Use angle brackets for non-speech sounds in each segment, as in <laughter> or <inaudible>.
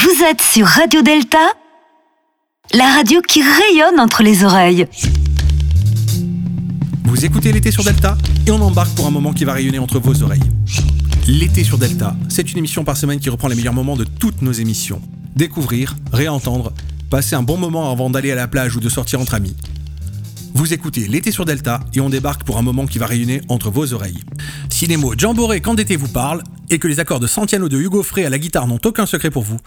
Vous êtes sur Radio Delta, la radio qui rayonne entre les oreilles. Vous écoutez l'été sur Delta et on embarque pour un moment qui va rayonner entre vos oreilles. L'été sur Delta, c'est une émission par semaine qui reprend les meilleurs moments de toutes nos émissions. Découvrir, réentendre, passer un bon moment avant d'aller à la plage ou de sortir entre amis. Vous écoutez l'été sur Delta et on débarque pour un moment qui va rayonner entre vos oreilles. Si les mots Jamboree quand d'été vous parlent et que les accords de Santiano de Hugo Frey à la guitare n'ont aucun secret pour vous,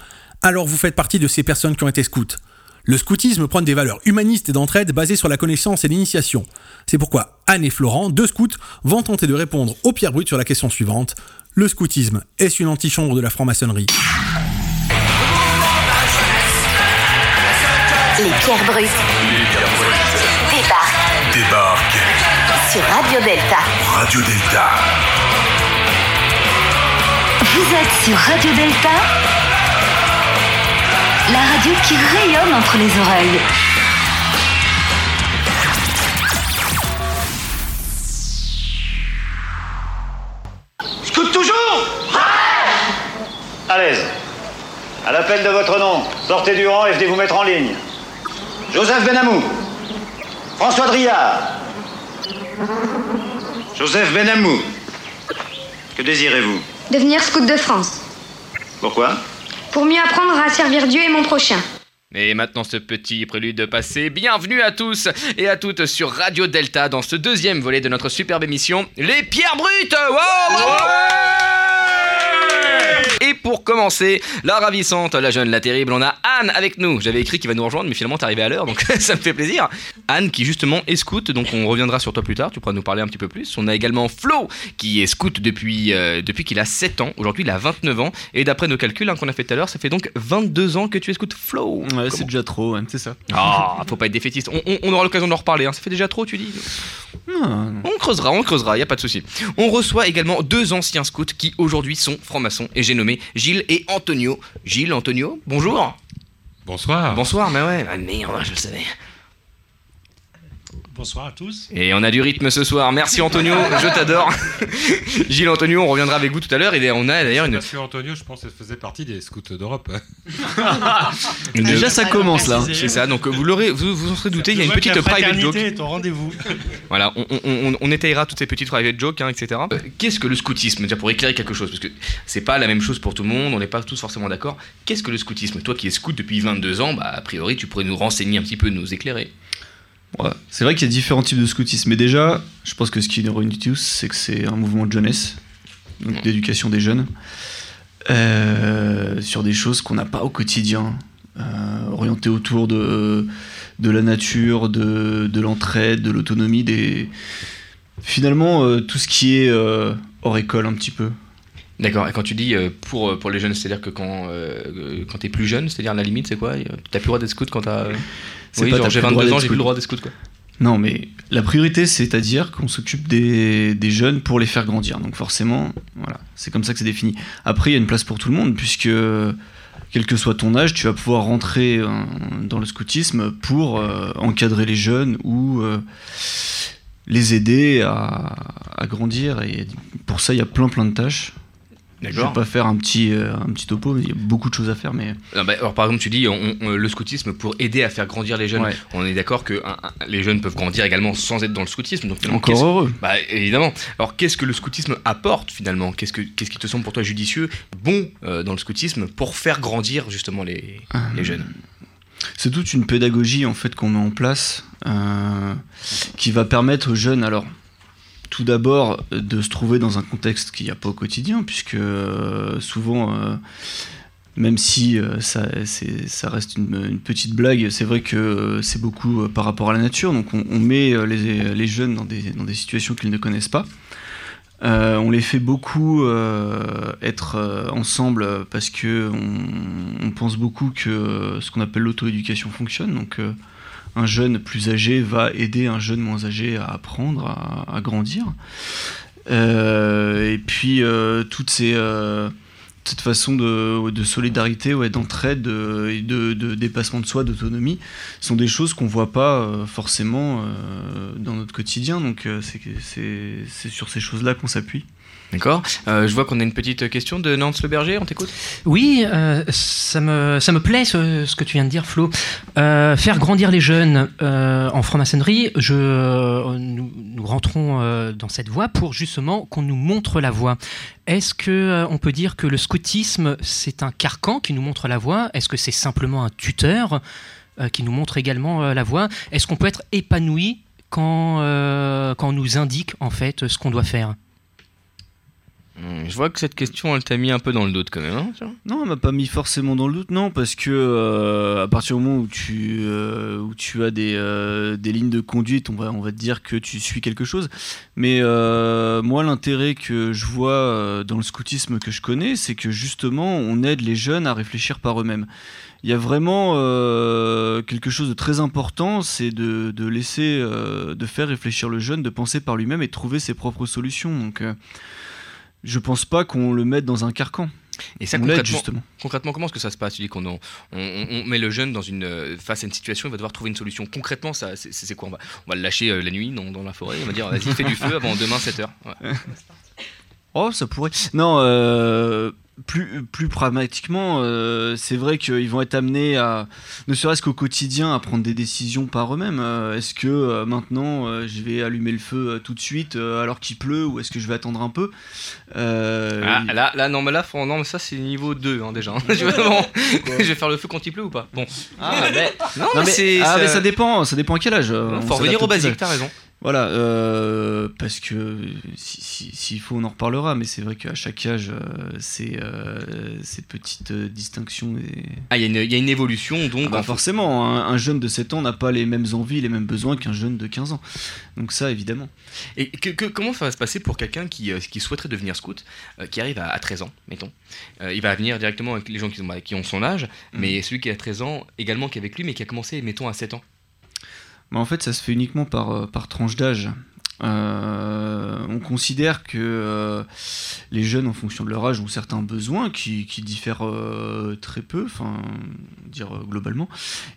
alors vous faites partie de ces personnes qui ont été scouts. Le scoutisme prône des valeurs humanistes et d'entraide basées sur la connaissance et l'initiation. C'est pourquoi Anne et Florent, deux scouts, vont tenter de répondre aux pierres brutes sur la question suivante. Le scoutisme, est-ce une antichambre de la franc-maçonnerie? Les pierres brutes débarquent Débarque sur Radio Delta. Radio Delta. Vous êtes sur Radio Delta, la radio qui rayonne entre les oreilles. Scout toujours À l'aise. À l'appel de votre nom, sortez du rang et venez vous mettre en ligne. Joseph Benamou. François Driard. Joseph Benamou. Que désirez-vous? Devenir scout de France. Pourquoi? Pour mieux apprendre à servir Dieu et mon prochain. Et maintenant ce petit prélude passé, bienvenue à tous et à toutes sur Radio Delta dans ce deuxième volet de notre superbe émission Les Pierres Brutes Wow, bravo Et pour commencer, la ravissante, la jeune, la terrible, on a Anne avec nous. J'avais écrit qu'il va nous rejoindre, mais finalement t'es arrivé à l'heure, donc <laughs> ça me fait plaisir. Anne qui justement est scout, donc on reviendra sur toi plus tard, tu pourras nous parler un petit peu plus. On a également Flo qui est scout depuis, euh, depuis qu'il a 7 ans, aujourd'hui il a 29 ans, et d'après nos calculs hein, qu'on a fait tout à l'heure, ça fait donc 22 ans que tu es scout Flo. Ouais, c'est déjà trop, ouais, c'est ça. Ah, faut pas être défaitiste. On, on- on aura l'occasion d'en reparler. hein. Ça fait déjà trop, tu dis Non, On creusera, on creusera, y a pas de souci. On reçoit également deux anciens scouts qui aujourd'hui sont francs-maçons et j'ai nommé Gilles et Antonio. Gilles, Antonio, bonjour. Bonsoir. Bonsoir, mais ouais. Ah merde, je le savais. Bonsoir à tous. Et on a du rythme ce soir. Merci Antonio, <laughs> je t'adore. <laughs> Gilles, Antonio, on reviendra avec vous tout à l'heure. Et on a d'ailleurs une, Parce que Antonio, je pense, faisait partie des scouts d'Europe. <laughs> Déjà, ça commence là. C'est ça, donc vous l'aurez, vous vous en serez douté, il y a une petite private joke. est au rendez-vous. Voilà, on, on, on, on étayera toutes ces petites private jokes, hein, etc. Euh, Qu'est-ce que le scoutisme? Déjà pour éclairer quelque chose, parce que c'est pas la même chose pour tout le monde, on n'est pas tous forcément d'accord. Qu'est-ce que le scoutisme? Toi qui es scout depuis 22 ans, bah a priori tu pourrais nous renseigner un petit peu, nous éclairer. Ouais. C'est vrai qu'il y a différents types de scoutisme, mais déjà, je pense que ce qui nous réunit tous, c'est que c'est un mouvement de jeunesse, donc d'éducation des jeunes, euh, sur des choses qu'on n'a pas au quotidien, euh, orientées autour de, de la nature, de, de l'entraide, de l'autonomie, des... finalement euh, tout ce qui est euh, hors école un petit peu. D'accord, et quand tu dis pour, pour les jeunes, c'est-à-dire que quand, quand t'es plus jeune, c'est-à-dire la limite c'est quoi? T'as plus le droit d'être scout quand t'as... C'est Oui, pas genre j'ai plus le droit 22 ans, d'être j'ai plus scout. le droit d'être scout quoi. Non, mais la priorité, c'est-à-dire qu'on s'occupe des, des jeunes pour les faire grandir. Donc forcément, voilà, c'est comme ça que c'est défini. Après, il y a une place pour tout le monde, puisque quel que soit ton âge, tu vas pouvoir rentrer euh, dans le scoutisme pour euh, encadrer les jeunes ou euh, les aider à, à grandir. Et pour ça, il y a plein plein de tâches. Je vais D'accord. pas faire un petit, euh, un petit topo, mais il y a beaucoup de choses à faire. Mais bah, alors par exemple, tu dis on- on- le scoutisme pour aider à faire grandir les jeunes. Ouais. On est d'accord que un- un- les jeunes peuvent grandir également sans être dans le scoutisme. Donc, encore heureux. Bah évidemment. Alors qu'est-ce que le scoutisme apporte finalement? Qu'est-ce que qu'est-ce qui te semble pour toi judicieux, bon euh, dans le scoutisme pour faire grandir justement les, les jeunes? C'est toute une pédagogie en fait qu'on met en place euh, qui va permettre aux jeunes, alors tout d'abord de se trouver dans un contexte qu'il n'y a pas au quotidien, puisque euh, souvent, euh, même si euh, ça, reste une, petite blague, c'est vrai que euh, c'est beaucoup euh, par rapport à la nature, donc on, on met euh, les, les jeunes dans des, dans des situations qu'ils ne connaissent pas. Euh, on les fait beaucoup euh, être euh, ensemble parce que on, on pense beaucoup que ce qu'on appelle l'auto-éducation fonctionne. Donc, un jeune plus âgé va aider un jeune moins âgé à apprendre, à, grandir. Et puis, toutes ces, cette façon de, de solidarité, d'entraide de- et de, de dépassement de soi, d'autonomie, sont des choses qu'on voit pas euh, forcément euh, dans notre quotidien. Donc, euh, c'est sur ces choses-là qu'on s'appuie. D'accord. Euh, je vois qu'on a une petite question de Nance Le Berger, on t'écoute? Oui, euh, ça, me, ça me plaît ce, que tu viens de dire, Flo. Euh, faire grandir les jeunes en franc-maçonnerie, je, nous, nous rentrons dans cette voie pour justement qu'on nous montre la voie. Est-ce que on peut dire que le scoutisme, c'est un carcan qui nous montre la voie? Est-ce que c'est simplement un tuteur qui nous montre également la voie? Est-ce qu'on peut être épanoui quand, quand on nous indique en fait ce qu'on doit faire? Je vois que cette question, elle t'a mis un peu dans le doute quand même. hein, Non, elle m'a pas mis forcément dans le doute, non, parce que euh, à partir du moment où tu, euh, où tu as des, euh, des lignes de conduite, on va, on va te dire que tu suis quelque chose. Mais moi, l'intérêt que je vois dans le scoutisme que je connais, c'est que justement, on aide les jeunes à réfléchir par eux-mêmes. Il y a vraiment quelque chose de très important, c'est de, de laisser, de faire réfléchir le jeune, de penser par lui-même et de trouver ses propres solutions. Donc, je pense pas qu'on le mette dans un carcan. Et ça, on concrètement, justement. concrètement, comment est-ce que ça se passe? Tu dis qu'on en- on, on- on met le jeune dans une, euh, face à une situation, il va devoir trouver une solution. Concrètement, ça, c'est, quoi? On va, on va le lâcher euh, la nuit dans, dans la forêt, on va dire vas-y, fais du feu avant demain 7h. <laughs> Oh, ça pourrait. Non, euh, plus, plus pragmatiquement, euh, c'est vrai qu'ils vont être amenés à, ne serait-ce qu'au quotidien, à prendre des décisions par eux-mêmes. Euh, est-ce que euh, maintenant euh, je vais allumer le feu euh, tout de suite euh, alors qu'il pleut ou est-ce que je vais attendre un peu? Euh, Ah, là, là, non, mais là, faut- non, mais ça, c'est niveau 2 hein, déjà. <laughs> je, vais, bon, <laughs> je vais faire le feu quand il pleut ou pas? Bon. Ah, mais, Non, non, mais, c'est. ah, ça- mais ça dépend, ça dépend à quel âge. Non, on faut revenir au basique, t'as raison. Voilà, euh, parce que si- si- s'il faut, on en reparlera, mais c'est vrai qu'à chaque âge, euh, c'est euh, ces petites distinctions. Et... Ah, il y, a une- il y a une évolution, donc. Ah bah en- forcément, un, un jeune de 7 ans n'a pas les mêmes envies, les mêmes besoins qu'un jeune de 15 ans. Donc ça, évidemment. Et que- que- comment ça va se passer pour quelqu'un qui, qui souhaiterait devenir scout, qui arrive à, à 13 ans, mettons? Il va venir directement avec les gens qui ont, qui ont son âge, mais celui qui a 13 ans, également qui est avec lui, mais qui a commencé, mettons, à 7 ans. En fait, ça se fait uniquement par, euh, tranche d'âge. Euh, on considère que euh, les jeunes, en fonction de leur âge, ont certains besoins qui, diffèrent très peu, enfin, dire globalement.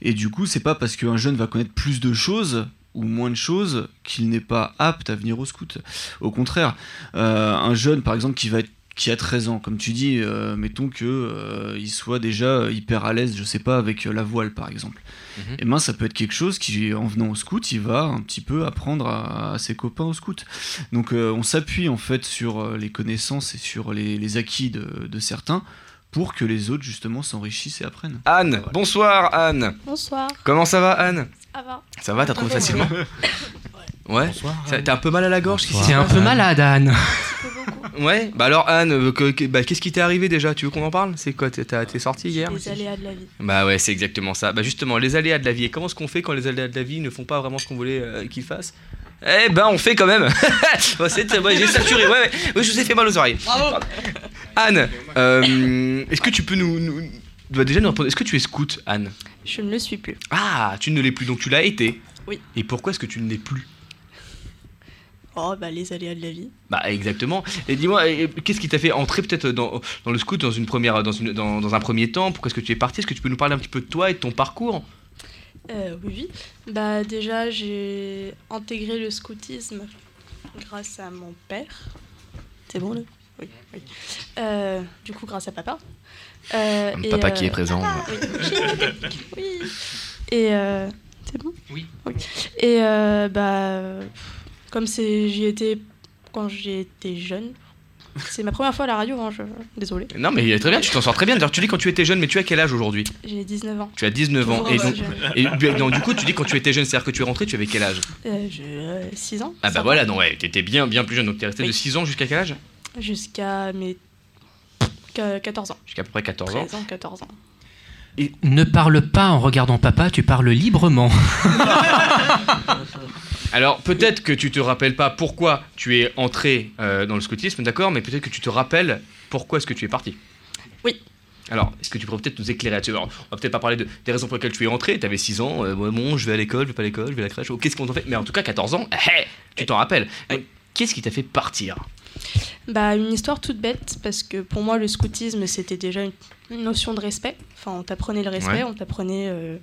Et du coup, c'est pas parce qu'un jeune va connaître plus de choses ou moins de choses qu'il n'est pas apte à venir au scout. Au contraire, un jeune, par exemple, qui va être qui a 13 ans, comme tu dis, euh, mettons que euh, il soit déjà hyper à l'aise, je sais pas, avec euh, la voile par exemple. Mhm. Et ben ça peut être quelque chose qui, en venant au scout, il va un petit peu apprendre à, à ses copains au scout. Donc euh, on s'appuie en fait sur les connaissances et sur les, les acquis de, de certains pour que les autres justement s'enrichissent et apprennent. Anne, bonsoir Anne. Bonsoir, Comment ça va Anne? Ça va Ça va, t'as trouvé facilement Ouais. Ça- T'as un peu mal à la gorge qu'est-ce qui T'es un peu malade, Anne. <laughs> Ouais. Bah alors Anne, euh, que- que- bah, qu'est-ce qui t'est arrivé déjà? Tu veux qu'on en parle? C'est quoi? T'es t'as- t'es sorti hier? Les aléas de la vie. Bah ouais, c'est exactement ça. Bah justement, les aléas de la vie. Et comment est-ce qu'on fait quand les aléas de la vie ne font pas vraiment ce qu'on voulait euh, qu'ils fassent? Eh ben, on fait quand même. <laughs> Bah, c'est- ouais, j'ai saturé. Ouais, ouais. Ouais, je vous ai fait mal aux oreilles. Bravo. Anne, euh, est-ce que tu peux nous, nous- bah, déjà nous répondre Est-ce que tu es scout, Anne? Je ne le suis plus. Ah, tu ne l'es plus, donc tu l'as été. Oui. Et pourquoi est-ce que tu ne l'es plus? Oh, bah les aléas de la vie. Bah exactement. Et dis-moi, qu'est-ce qui t'a fait entrer peut-être dans, dans le scout dans une première, dans, une, dans, dans un premier temps? Pourquoi est-ce que tu es parti? Est-ce que tu peux nous parler un petit peu de toi et de ton parcours? Euh, oui, oui. Bah déjà, j'ai intégré le scoutisme grâce à mon père. C'est bon, là? Oui. oui. Euh, du coup, grâce à papa. Euh, et, papa euh, qui est présent. Oui. oui. Et euh, c'est bon Oui. Et euh, bah, comme c'est, j'y étais quand j'étais jeune. C'est ma première fois à la radio, hein, je... désolé. Non mais très bien, tu t'en sors très bien. D'ailleurs, tu dis quand tu étais jeune, mais tu as quel âge aujourd'hui J'ai 19 ans. Tu as 19 ans. Et donc, et, du- donc, du coup, tu dis quand tu étais jeune, c'est-à-dire que tu es rentré, tu avais quel âge Euh, j'ai 6 ans. Ah bah voilà, non ouais, t'étais bien bien plus jeune, donc t'es resté de Oui. 6 ans jusqu'à quel âge? Jusqu'à mes 14 ans. Jusqu'à peu près 14 ans. 13 ans, 14 ans. Ne parle pas en regardant papa, tu parles librement. <laughs> Alors peut-être que tu te rappelles pas pourquoi tu es entré euh, dans le scoutisme, d'accord, mais peut-être que tu te rappelles pourquoi est-ce que tu es parti. Oui. Alors, est-ce que tu pourrais peut-être nous éclairer là-dessus? Alors, On va peut-être pas parler de, des raisons pour lesquelles tu es entré, tu avais 6 ans, euh, bon, je vais à l'école, je vais pas à l'école, je vais à la crèche, oh, qu'est-ce qu'on t'en fait? Mais en tout cas, 14 ans, <laughs> tu t'en rappelles. Qu'est-ce qui t'a fait partir? Bah, une histoire toute bête, parce que pour moi, le scoutisme, c'était déjà une, une notion de respect. Enfin, on t'apprenait le respect, Ouais. on t'apprenait euh,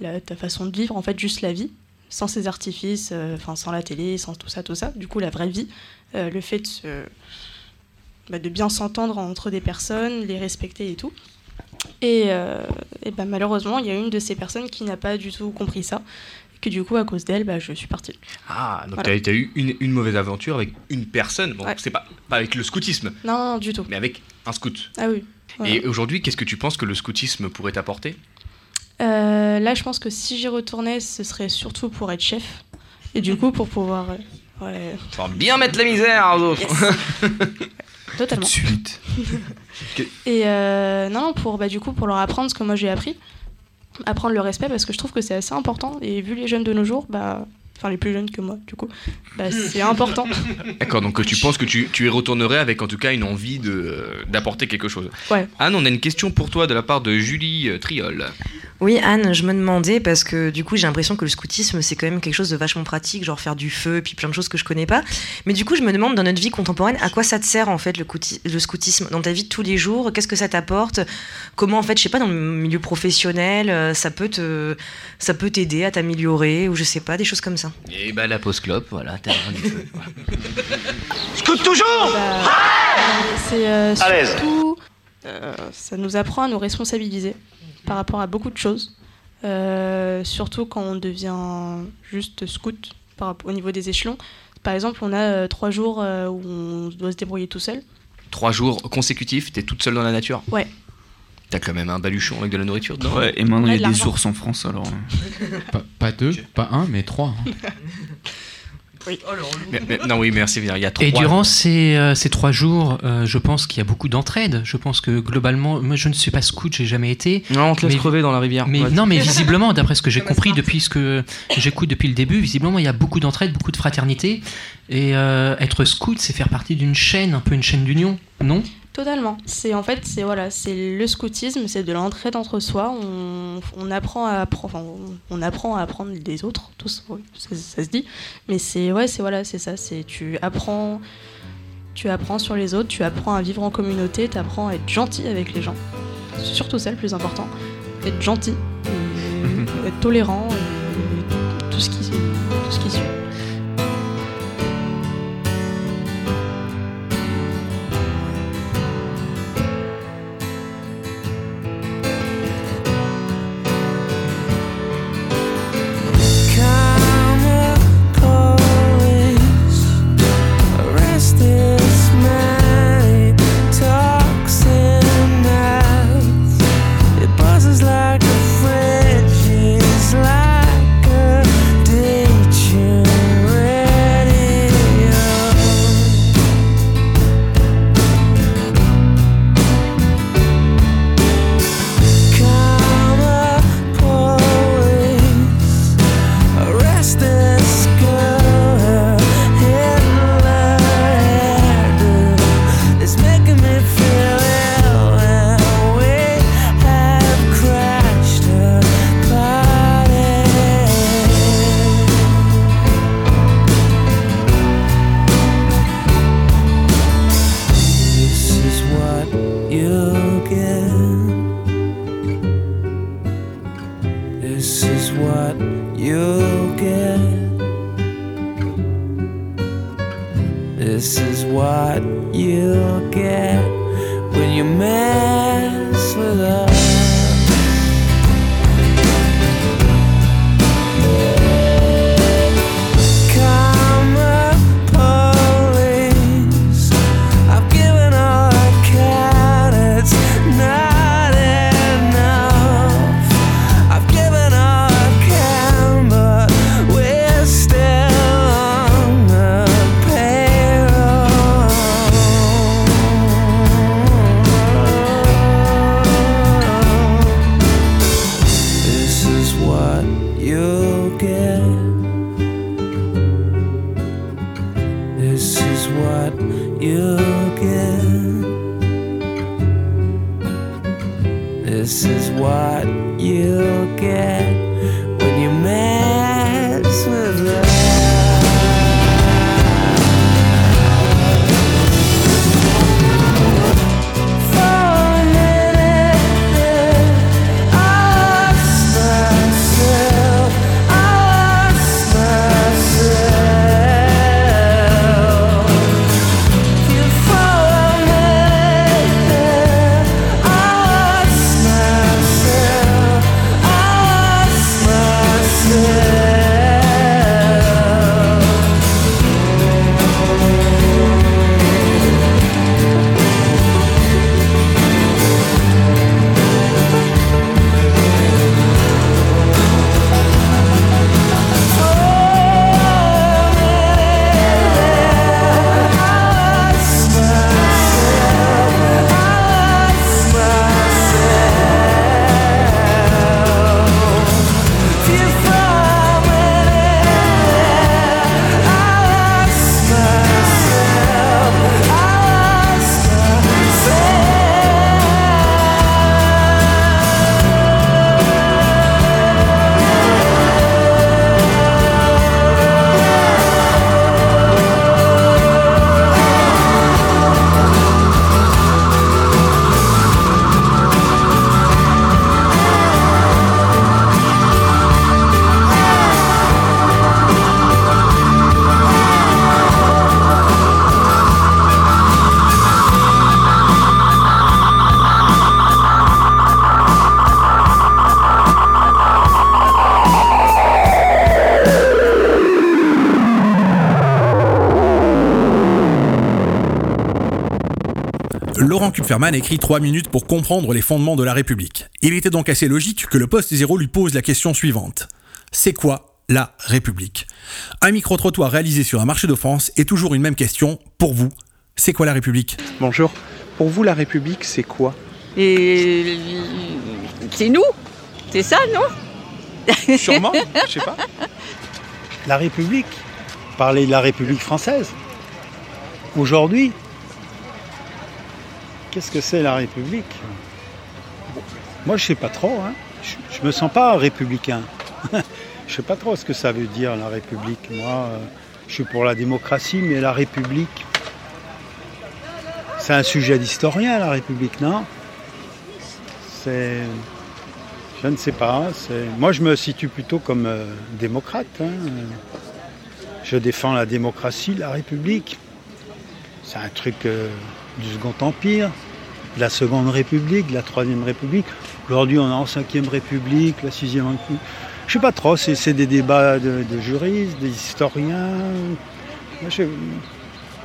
la- ta façon de vivre, en fait, juste la vie, sans ces artifices, euh, sans la télé, sans tout ça, tout ça. Du coup, la vraie vie, euh, le fait de se, bah, de bien s'entendre entre des personnes, les respecter et tout. Et, euh, et bah, malheureusement, il y a une de ces personnes qui n'a pas du tout compris ça. Que du coup, à cause d'elle, bah, je suis partie. Ah, donc Voilà. t'as as eu une, une mauvaise aventure avec une personne. Bon, Ouais. c'est pas, pas avec le scoutisme, Non, non, du tout. mais avec un scout. Ah oui. voilà. Et aujourd'hui, qu'est-ce que tu penses que le scoutisme pourrait t'apporter? Euh, là, je pense que si j'y retournais, ce serait surtout pour être chef. Et du coup, pour pouvoir. euh, Pour bien mettre la misère aux autres. <laughs> totalement. suite. <laughs> Et euh, non, pour, bah, du coup, pour leur apprendre ce que moi j'ai appris. Apprendre le respect parce que je trouve que c'est assez important. Et vu les jeunes de nos jours, bah. Enfin, les plus jeunes que moi, du coup, bah, c'est important. <laughs> D'accord, donc tu penses que tu, tu y retournerais avec en tout cas une envie de, euh, d'apporter quelque chose? Ouais. Anne, on a une question pour toi de la part de Julie euh, Triol. Oui, Anne, je me demandais, parce que du coup, j'ai l'impression que le scoutisme, c'est quand même quelque chose de vachement pratique, genre faire du feu, et puis plein de choses que je connais pas. Mais du coup, je me demande, dans notre vie contemporaine, à quoi ça te sert, en fait, le, couti- le scoutisme? Dans ta vie de tous les jours, qu'est-ce que ça t'apporte? Comment, en fait, je sais pas, dans le milieu professionnel, euh, ça peut te, ça peut t'aider à t'améliorer, ou je sais pas, des choses comme ça. Et bah la pause clope, voilà, t'as rien du feu. <laughs> Scout toujours Bah, c'est euh, À l'aise. surtout, euh, ça nous apprend à nous responsabiliser par rapport à beaucoup de choses. Euh, surtout quand on devient juste scout par, au niveau des échelons. Par exemple, on a euh, trois jours euh, où on doit se débrouiller tout seul. Trois jours consécutifs, t'es toute seule dans la nature? Ouais. T'as quand même un baluchon avec de la nourriture dedans Ouais, et maintenant il y de a des ours en France alors. euh. <laughs> Pas, pas deux, pas un, mais trois. hein. <laughs> Mais- mais- non, oui, merci. Il y a trois. Et durant ces, euh, ces trois jours, euh, je pense qu'il y a beaucoup d'entraide. Je pense que globalement, moi je ne suis pas scout, j'ai jamais été. Non, on te laisse Mais- crever dans la rivière. Mais Ouais. non, mais <laughs> visiblement, d'après ce que j'ai compris depuis ce que j'écoute depuis le début, visiblement il y a beaucoup d'entraide, beaucoup de fraternité. Et euh, être scout, c'est faire partie d'une chaîne, un peu une chaîne d'union, non? Totalement. C'est en fait, c'est voilà, c'est le scoutisme, c'est de l'entraide entre soi. On, on apprend à appre- enfin, on, on apprend à apprendre des autres, oui, ça, ça se dit. Mais c'est ouais, c'est voilà, c'est ça. C'est tu apprends, tu apprends sur les autres, tu apprends à vivre en communauté, tu apprends à être gentil avec les gens. C'est surtout ça le plus important, être gentil, et <laughs> être tolérant, et tout ce qui, tout ce qui suit. This is what you'll get when you mess with us. Kupferman écrit 3 minutes pour comprendre les fondements de la République. Il était donc assez logique que le poste zéro lui pose la question suivante. C'est quoi la République? Un micro-trottoir réalisé sur un marché de France est toujours une même question. Pour vous, c'est quoi la République? Bonjour. Pour vous, la République, c'est quoi? Et c'est nous C'est ça, non? Sûrement, je sais pas. La République Parler de la République française Aujourd'hui Qu'est-ce que c'est la République? Moi, je sais pas trop. Hein. Je, je me sens pas républicain. <laughs> je sais pas trop ce que ça veut dire la République. Moi, euh, je suis pour la démocratie, mais la République, c'est un sujet d'historien, la République, non? C'est, je ne sais pas. Moi, je me situe plutôt comme euh, démocrate. hein. Je défends la démocratie, la République. C'est un truc euh, du Second Empire, de la Seconde République, de la Troisième République. Aujourd'hui, on est en Cinquième République, la Sixième République. Je sais pas trop, c'est des débats de, juristes, des historiens. Je,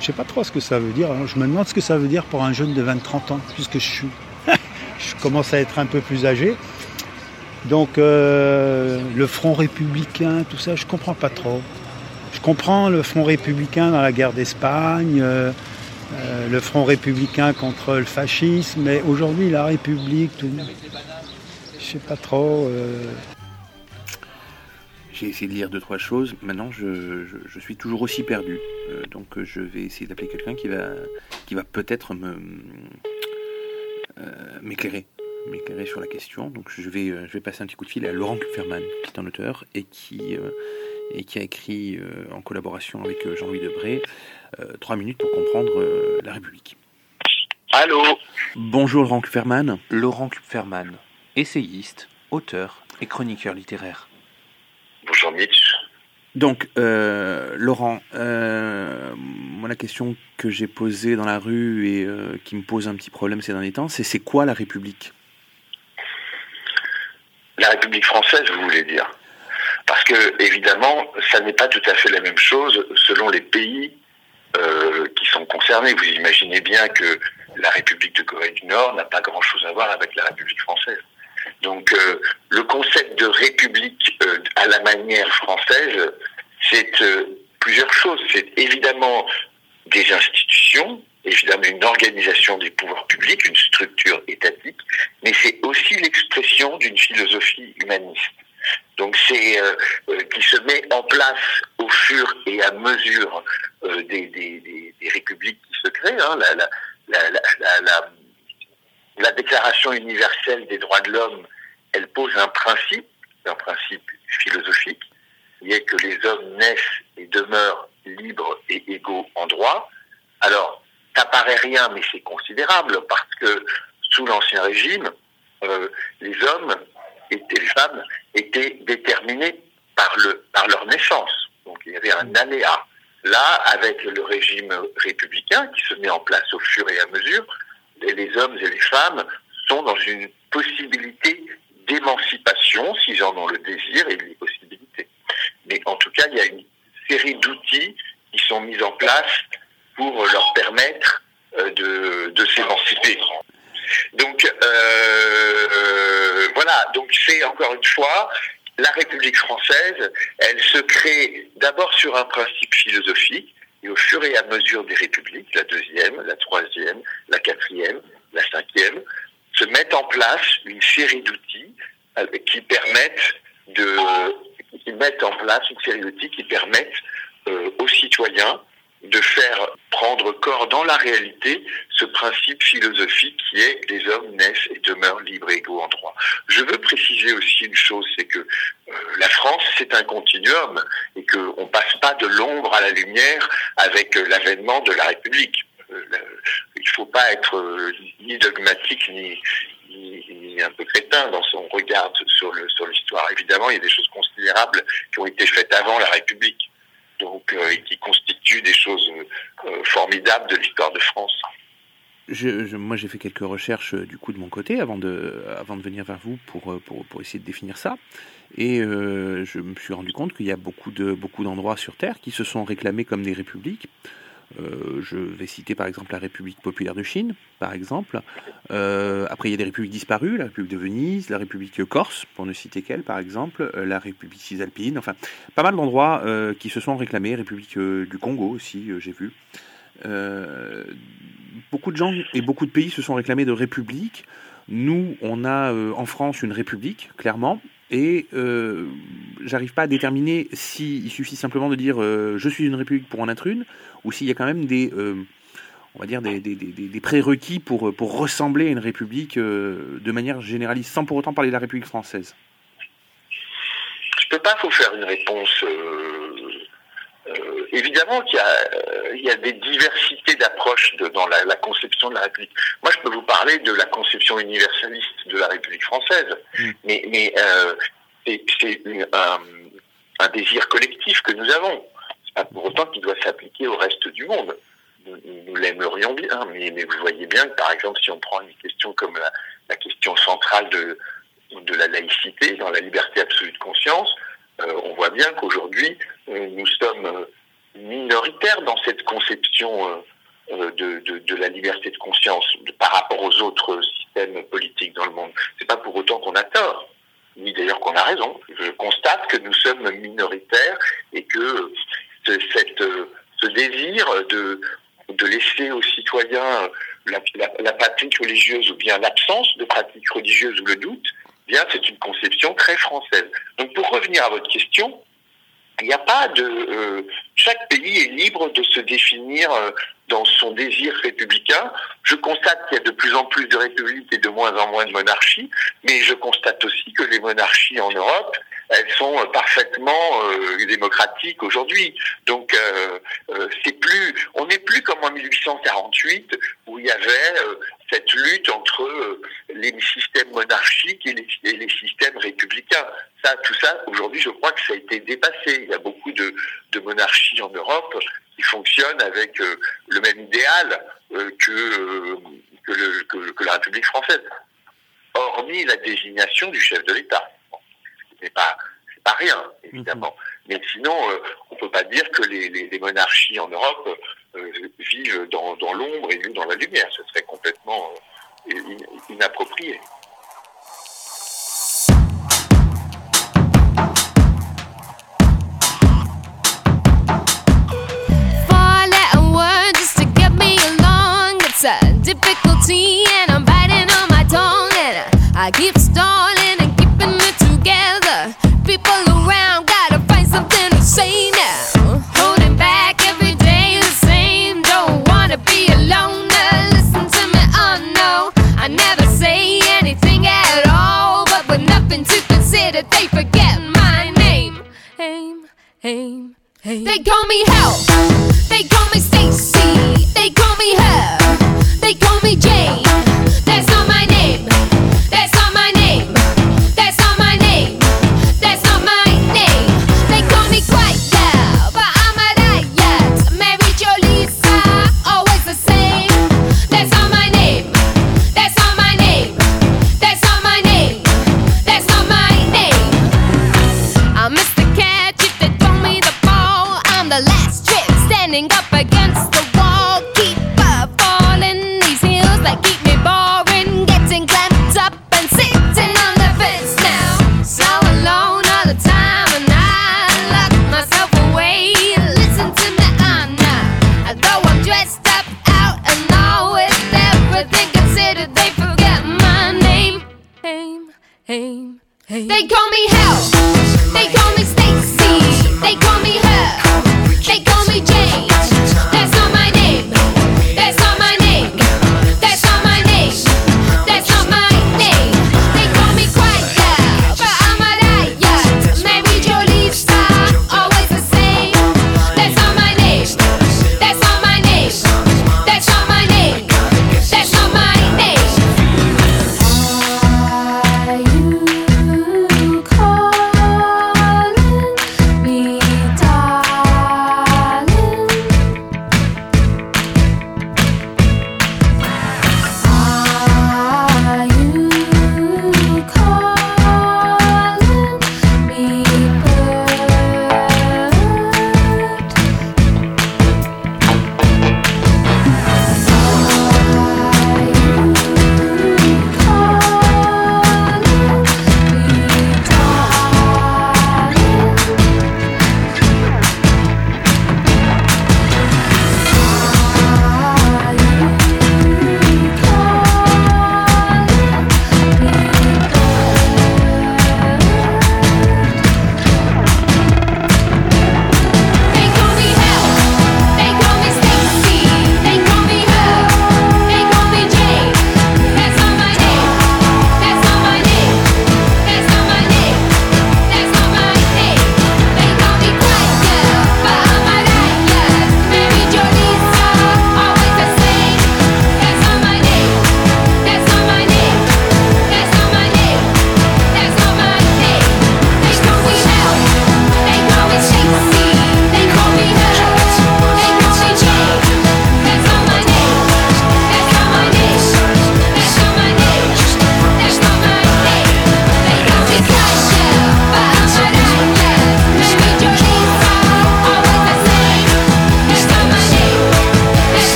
je sais pas trop ce que ça veut dire. Je me demande ce que ça veut dire pour un jeune de 20-30 ans, puisque <laughs> je commence à être un peu plus âgé. Donc, euh, le Front républicain, tout ça, je comprends pas trop. Je comprends le Front républicain dans la guerre d'Espagne, euh, euh, le Front républicain contre le fascisme, mais aujourd'hui, la République, tout, je sais pas trop. euh, J'ai essayé de lire deux trois choses. Maintenant, je, suis toujours aussi perdu. Euh, donc, je vais essayer d'appeler quelqu'un qui va, qui va peut-être me m'éclairer, m'éclairer sur la question. Donc, je vais, je vais passer un petit coup de fil à Laurent Kupferman, qui est un auteur et qui et qui a écrit euh, en collaboration avec euh, Jean-Louis Debré euh, trois minutes pour comprendre euh, la République. Allô? Bonjour Laurent Kupferman. Laurent Kupferman, essayiste, auteur et chroniqueur littéraire. Bonjour Mitch. Donc, euh, Laurent, euh, moi la question que j'ai posée dans la rue et euh, qui me pose un petit problème ces derniers temps, c'est c'est quoi la République? La République française, vous voulez dire? Parce que, évidemment, ça n'est pas tout à fait la même chose selon les pays euh, qui sont concernés. Vous imaginez bien que la République de Corée du Nord n'a pas grand-chose à voir avec la République française. Donc, euh, le concept de République euh, à la manière française, c'est plusieurs choses. C'est évidemment des institutions, évidemment une organisation des pouvoirs publics, une structure étatique, mais c'est aussi l'expression d'une philosophie humaniste. Donc c'est euh, euh, qui se met en place au fur et à mesure euh, des, des, des, républiques qui se créent. hein. La, la, la, la, la, la- la Déclaration universelle des droits de l'homme, elle pose un principe, un principe philosophique, qui est que les hommes naissent et demeurent libres et égaux en droit. Alors, ça paraît rien, mais c'est considérable parce que sous l'Ancien Régime, les hommes les femmes étaient déterminés par, le, par leur naissance. Donc il y avait un aléa. Là, avec le régime républicain qui se met en place au fur et à mesure, les, hommes et les femmes sont dans une possibilité d'émancipation, s'ils en ont le désir et les possibilités. Mais en tout cas, il y a une série d'outils qui sont mis en place pour leur permettre euh, de s'émanciper. Donc euh, voilà, donc c'est encore une fois la République française, elle se crée d'abord sur un principe philosophique et au fur et à mesure des républiques, la deuxième, la troisième, la quatrième, la cinquième, se mettent en place une série d'outils euh, qui permettent de qui mettent en place une série d'outils qui permettent euh, aux citoyens de faire corps dans la réalité ce principe philosophique qui est les hommes naissent et demeurent libres et égaux en droit. Je veux préciser aussi une chose, c'est que euh, la France, c'est un continuum et qu'on passe pas de l'ombre à la lumière avec euh, l'avènement de la République. Euh, il ne faut pas être ni dogmatique ni, un peu crétin dans son regard sur le sur l'histoire. Évidemment, il y a des choses considérables qui ont été faites avant la République donc euh, et qui constituent des choses euh, formidables de l'histoire de France. Moi, j'ai fait quelques recherches euh, du coup de mon côté avant de, venir vers vous pour, euh, essayer de définir ça. Et euh, je me suis rendu compte qu'il y a beaucoup d'endroits sur Terre qui se sont réclamés comme des républiques. Euh, je vais citer par exemple la République populaire de Chine, par exemple. Euh, après, il y a des républiques disparues, la République de Venise, la République corse, pour ne citer qu'elle, par exemple, euh, la République cisalpine, enfin, pas mal d'endroits qui se sont réclamés, République du Congo aussi, j'ai vu. Beaucoup de gens et beaucoup de pays se sont réclamés de république. Nous, on a en France une république, clairement, et euh, j'arrive pas à déterminer s'il suffit simplement de dire euh, je suis une république pour en être une, ou s'il y a quand même des, euh, on va dire des, des, des, des prérequis pour, pour ressembler à une république de manière généraliste, sans pour autant parler de la République française. Je peux pas vous faire une réponse. Euh, évidemment qu'il y, a, euh, y a des diversités d'approches dans la, la conception de la République. Moi, je peux vous parler de la conception universaliste de la République française, mais, mais euh, c'est un, un désir collectif que nous avons. C'est pas pour autant qu'il doit s'appliquer au reste du monde. Nous, nous l'aimerions bien, mais, mais vous voyez bien que, par exemple, si on prend une question comme la, la question centrale de, de la laïcité, dans la liberté absolue de conscience, on voit bien qu'aujourd'hui, euh, nous sommes euh, minoritaires dans cette conception euh, euh, de, de, la liberté de conscience par rapport aux autres systèmes politiques dans le monde. C'est pas pour autant qu'on a tort, ni d'ailleurs qu'on a raison. Je constate que nous sommes minoritaires et que euh, ce, cette, euh, ce désir de, de laisser aux citoyens la, la, pratique religieuse ou bien l'absence de pratique religieuse ou le doute, bien c'est une conception très française. Donc pour revenir à votre question, il n'y a pas de euh, chaque pays est libre de se définir euh, dans son désir républicain. Je constate qu'il y a de plus en plus de républiques et de moins en moins de monarchies, mais je constate aussi que les monarchies en Europe, elles sont euh, parfaitement démocratiques aujourd'hui. Donc c'est plus, on n'est plus comme en 1848 où il y avait cette lutte entre euh, les systèmes monarchiques et les, et les systèmes républicains. Ça, tout ça, aujourd'hui, je crois que ça a été dépassé. Il y a beaucoup de, de monarchies en Europe qui fonctionnent avec euh, le même idéal euh, que, euh, que, le- que- que la République française, hormis la désignation du chef de l'État. Ce n'est pas, c'est pas rien, évidemment. Mais sinon, on peut pas dire que les, les- les monarchies en Europe vivent dans, dans l'ombre et nous dans la lumière. Ce serait complètement euh, in- inapproprié.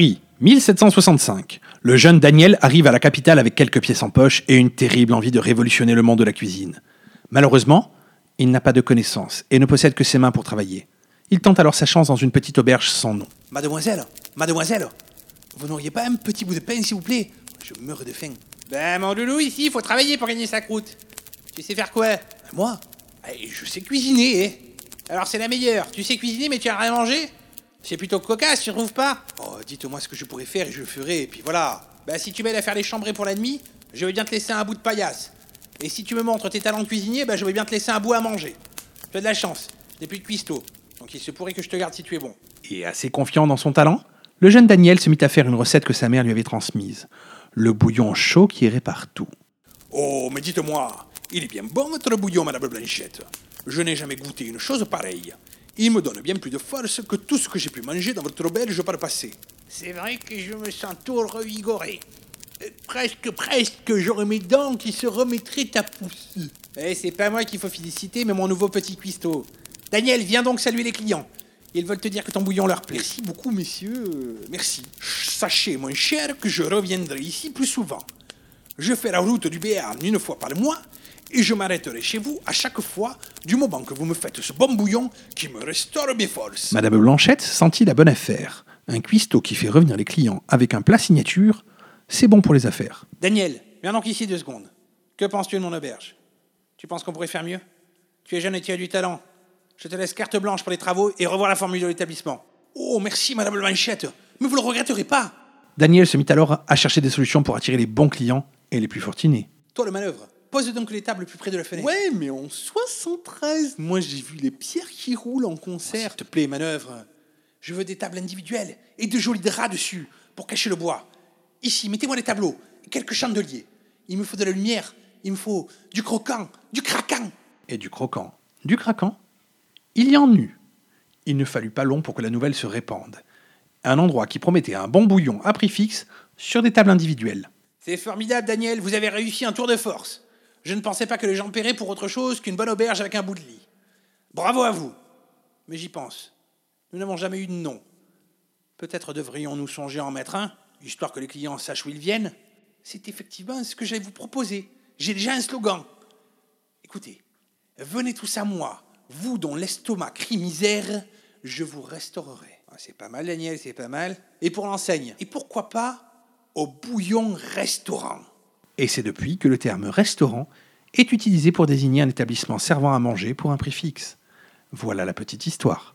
Paris, 1765. Le jeune Daniel arrive à la capitale avec quelques pièces en poche et une terrible envie de révolutionner le monde de la cuisine. Malheureusement, il n'a pas de connaissances et ne possède que ses mains pour travailler. Il tente alors sa chance dans une petite auberge sans nom. Mademoiselle, mademoiselle, vous n'auriez pas un petit bout de pain, s'il vous plaît? Je meurs de faim. Ben, mon loulou, ici, il faut travailler pour gagner sa croûte. Tu sais faire quoi? Moi? Eh, Je sais cuisiner, eh. Alors c'est la meilleure. Tu sais cuisiner, mais tu as rien mangé? C'est plutôt cocasse, tu trouves pas Oh, dites-moi ce que je pourrais faire et je le ferai, et puis voilà. Bah, si tu m'aides à faire les chambrées pour la nuit, je vais bien te laisser un bout de paillasse. Et si tu me montres tes talents de cuisinier, bah, je vais bien te laisser un bout à manger. Tu as de la chance. T'es plus de cuistot. Donc il se pourrait que je te garde si tu es bon. Et assez confiant dans son talent, le jeune Daniel se mit à faire une recette que sa mère lui avait transmise. Le bouillon chaud qui irait partout. Oh, mais dites-moi, il est bien bon votre bouillon, Madame Blanchette. Je n'ai jamais goûté une chose pareille. Il me donne bien plus de force que tout ce que j'ai pu manger dans votre auberge par le passé. C'est vrai que je me sens tout revigoré. Euh, Presque, presque, j'aurais mes dents qui se remettraient à pousser. Eh, c'est pas moi qu'il faut féliciter, mais mon nouveau petit cuistot. Daniel, viens donc saluer les clients. Ils veulent te dire que ton bouillon leur plaît. Merci beaucoup, messieurs. Merci. Sachez, mon cher, que je reviendrai ici plus souvent. Je fais la route du Béarn une fois par mois et je m'arrêterai chez vous à chaque fois du moment que vous me faites ce bon bouillon qui me restaure mes forces. Madame Blanchette sentit la bonne affaire. Un cuistot qui fait revenir les clients avec un plat signature, c'est bon pour les affaires. Daniel, viens donc ici deux secondes. Que penses-tu de mon auberge? Tu penses qu'on pourrait faire mieux? Tu es jeune et tu as du talent. Je te laisse carte blanche pour les travaux et revoir la formule de l'établissement. Oh, merci, Madame Blanchette. Mais vous le regretterez pas. Daniel se mit alors à chercher des solutions pour attirer les bons clients et les plus fortunés. Toi, le manœuvre. Pose donc les tables plus près de la fenêtre. Ouais, mais en 73, moi j'ai vu les pierres qui roulent en concert. S'il te plaît, manœuvre. Je veux des tables individuelles et de jolis draps dessus pour cacher le bois. Ici, mettez-moi des tableaux quelques chandeliers. Il me faut de la lumière, il me faut du croquant, du craquant. Et du croquant, du craquant, il y en eut. Il ne fallut pas long pour que la nouvelle se répande. Un endroit qui promettait un bon bouillon à prix fixe sur des tables individuelles. C'est formidable, Daniel, vous avez réussi un tour de force. Je ne pensais pas que les gens paieraient pour autre chose qu'une bonne auberge avec un bout de lit. Bravo à vous. Mais j'y pense. Nous n'avons jamais eu de nom. Peut-être devrions-nous songer à en mettre un, histoire que les clients sachent où ils viennent. C'est effectivement ce que j'allais vous proposer. J'ai déjà un slogan. Écoutez, venez tous à moi, vous dont l'estomac crie misère, je vous restaurerai. Ah, c'est pas mal, Daniel, c'est pas mal. Et pour l'enseigne Et pourquoi pas au bouillon restaurant Et c'est depuis que le terme restaurant est utilisé pour désigner un établissement servant à manger pour un prix fixe. Voilà la petite histoire.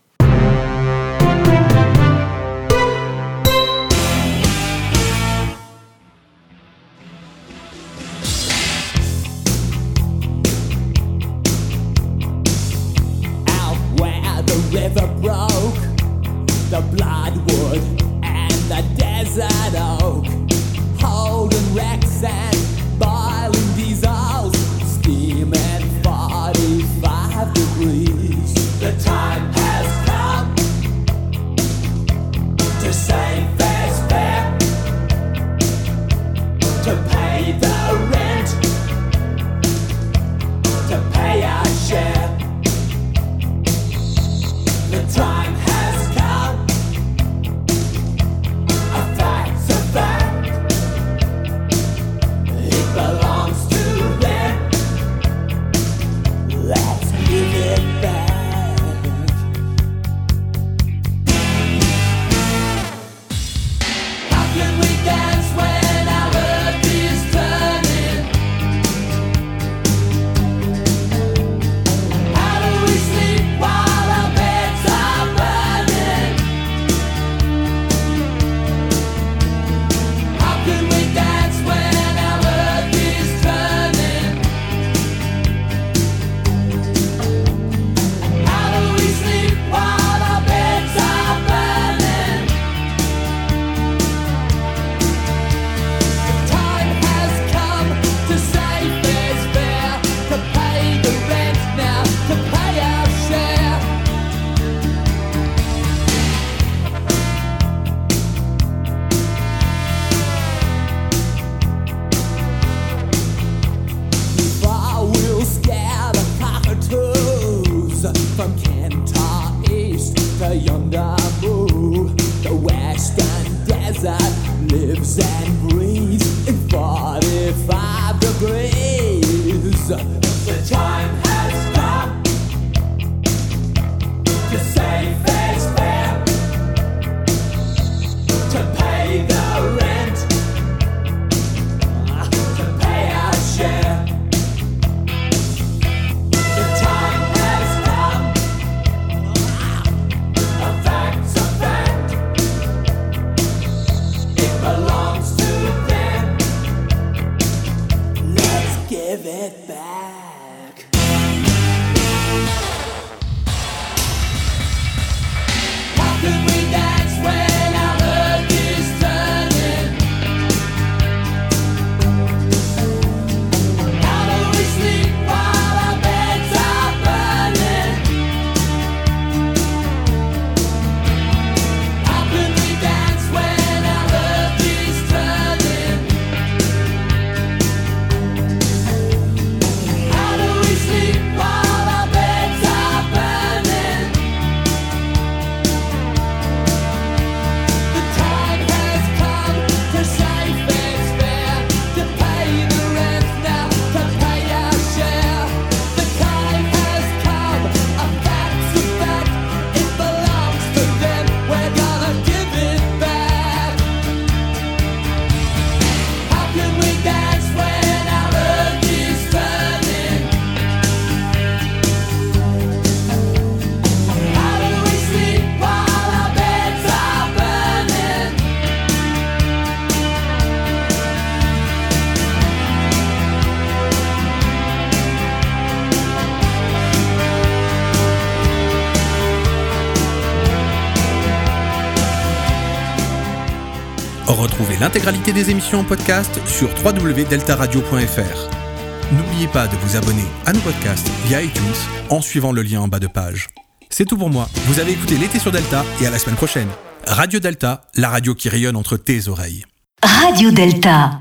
Intégralité des émissions en podcast sur www.deltaradio.fr. N'oubliez pas de vous abonner à nos podcasts via iTunes en suivant le lien en bas de page. C'est tout pour moi. Vous avez écouté l'été sur Delta et à la semaine prochaine. Radio Delta, la radio qui rayonne entre tes oreilles. Radio Delta.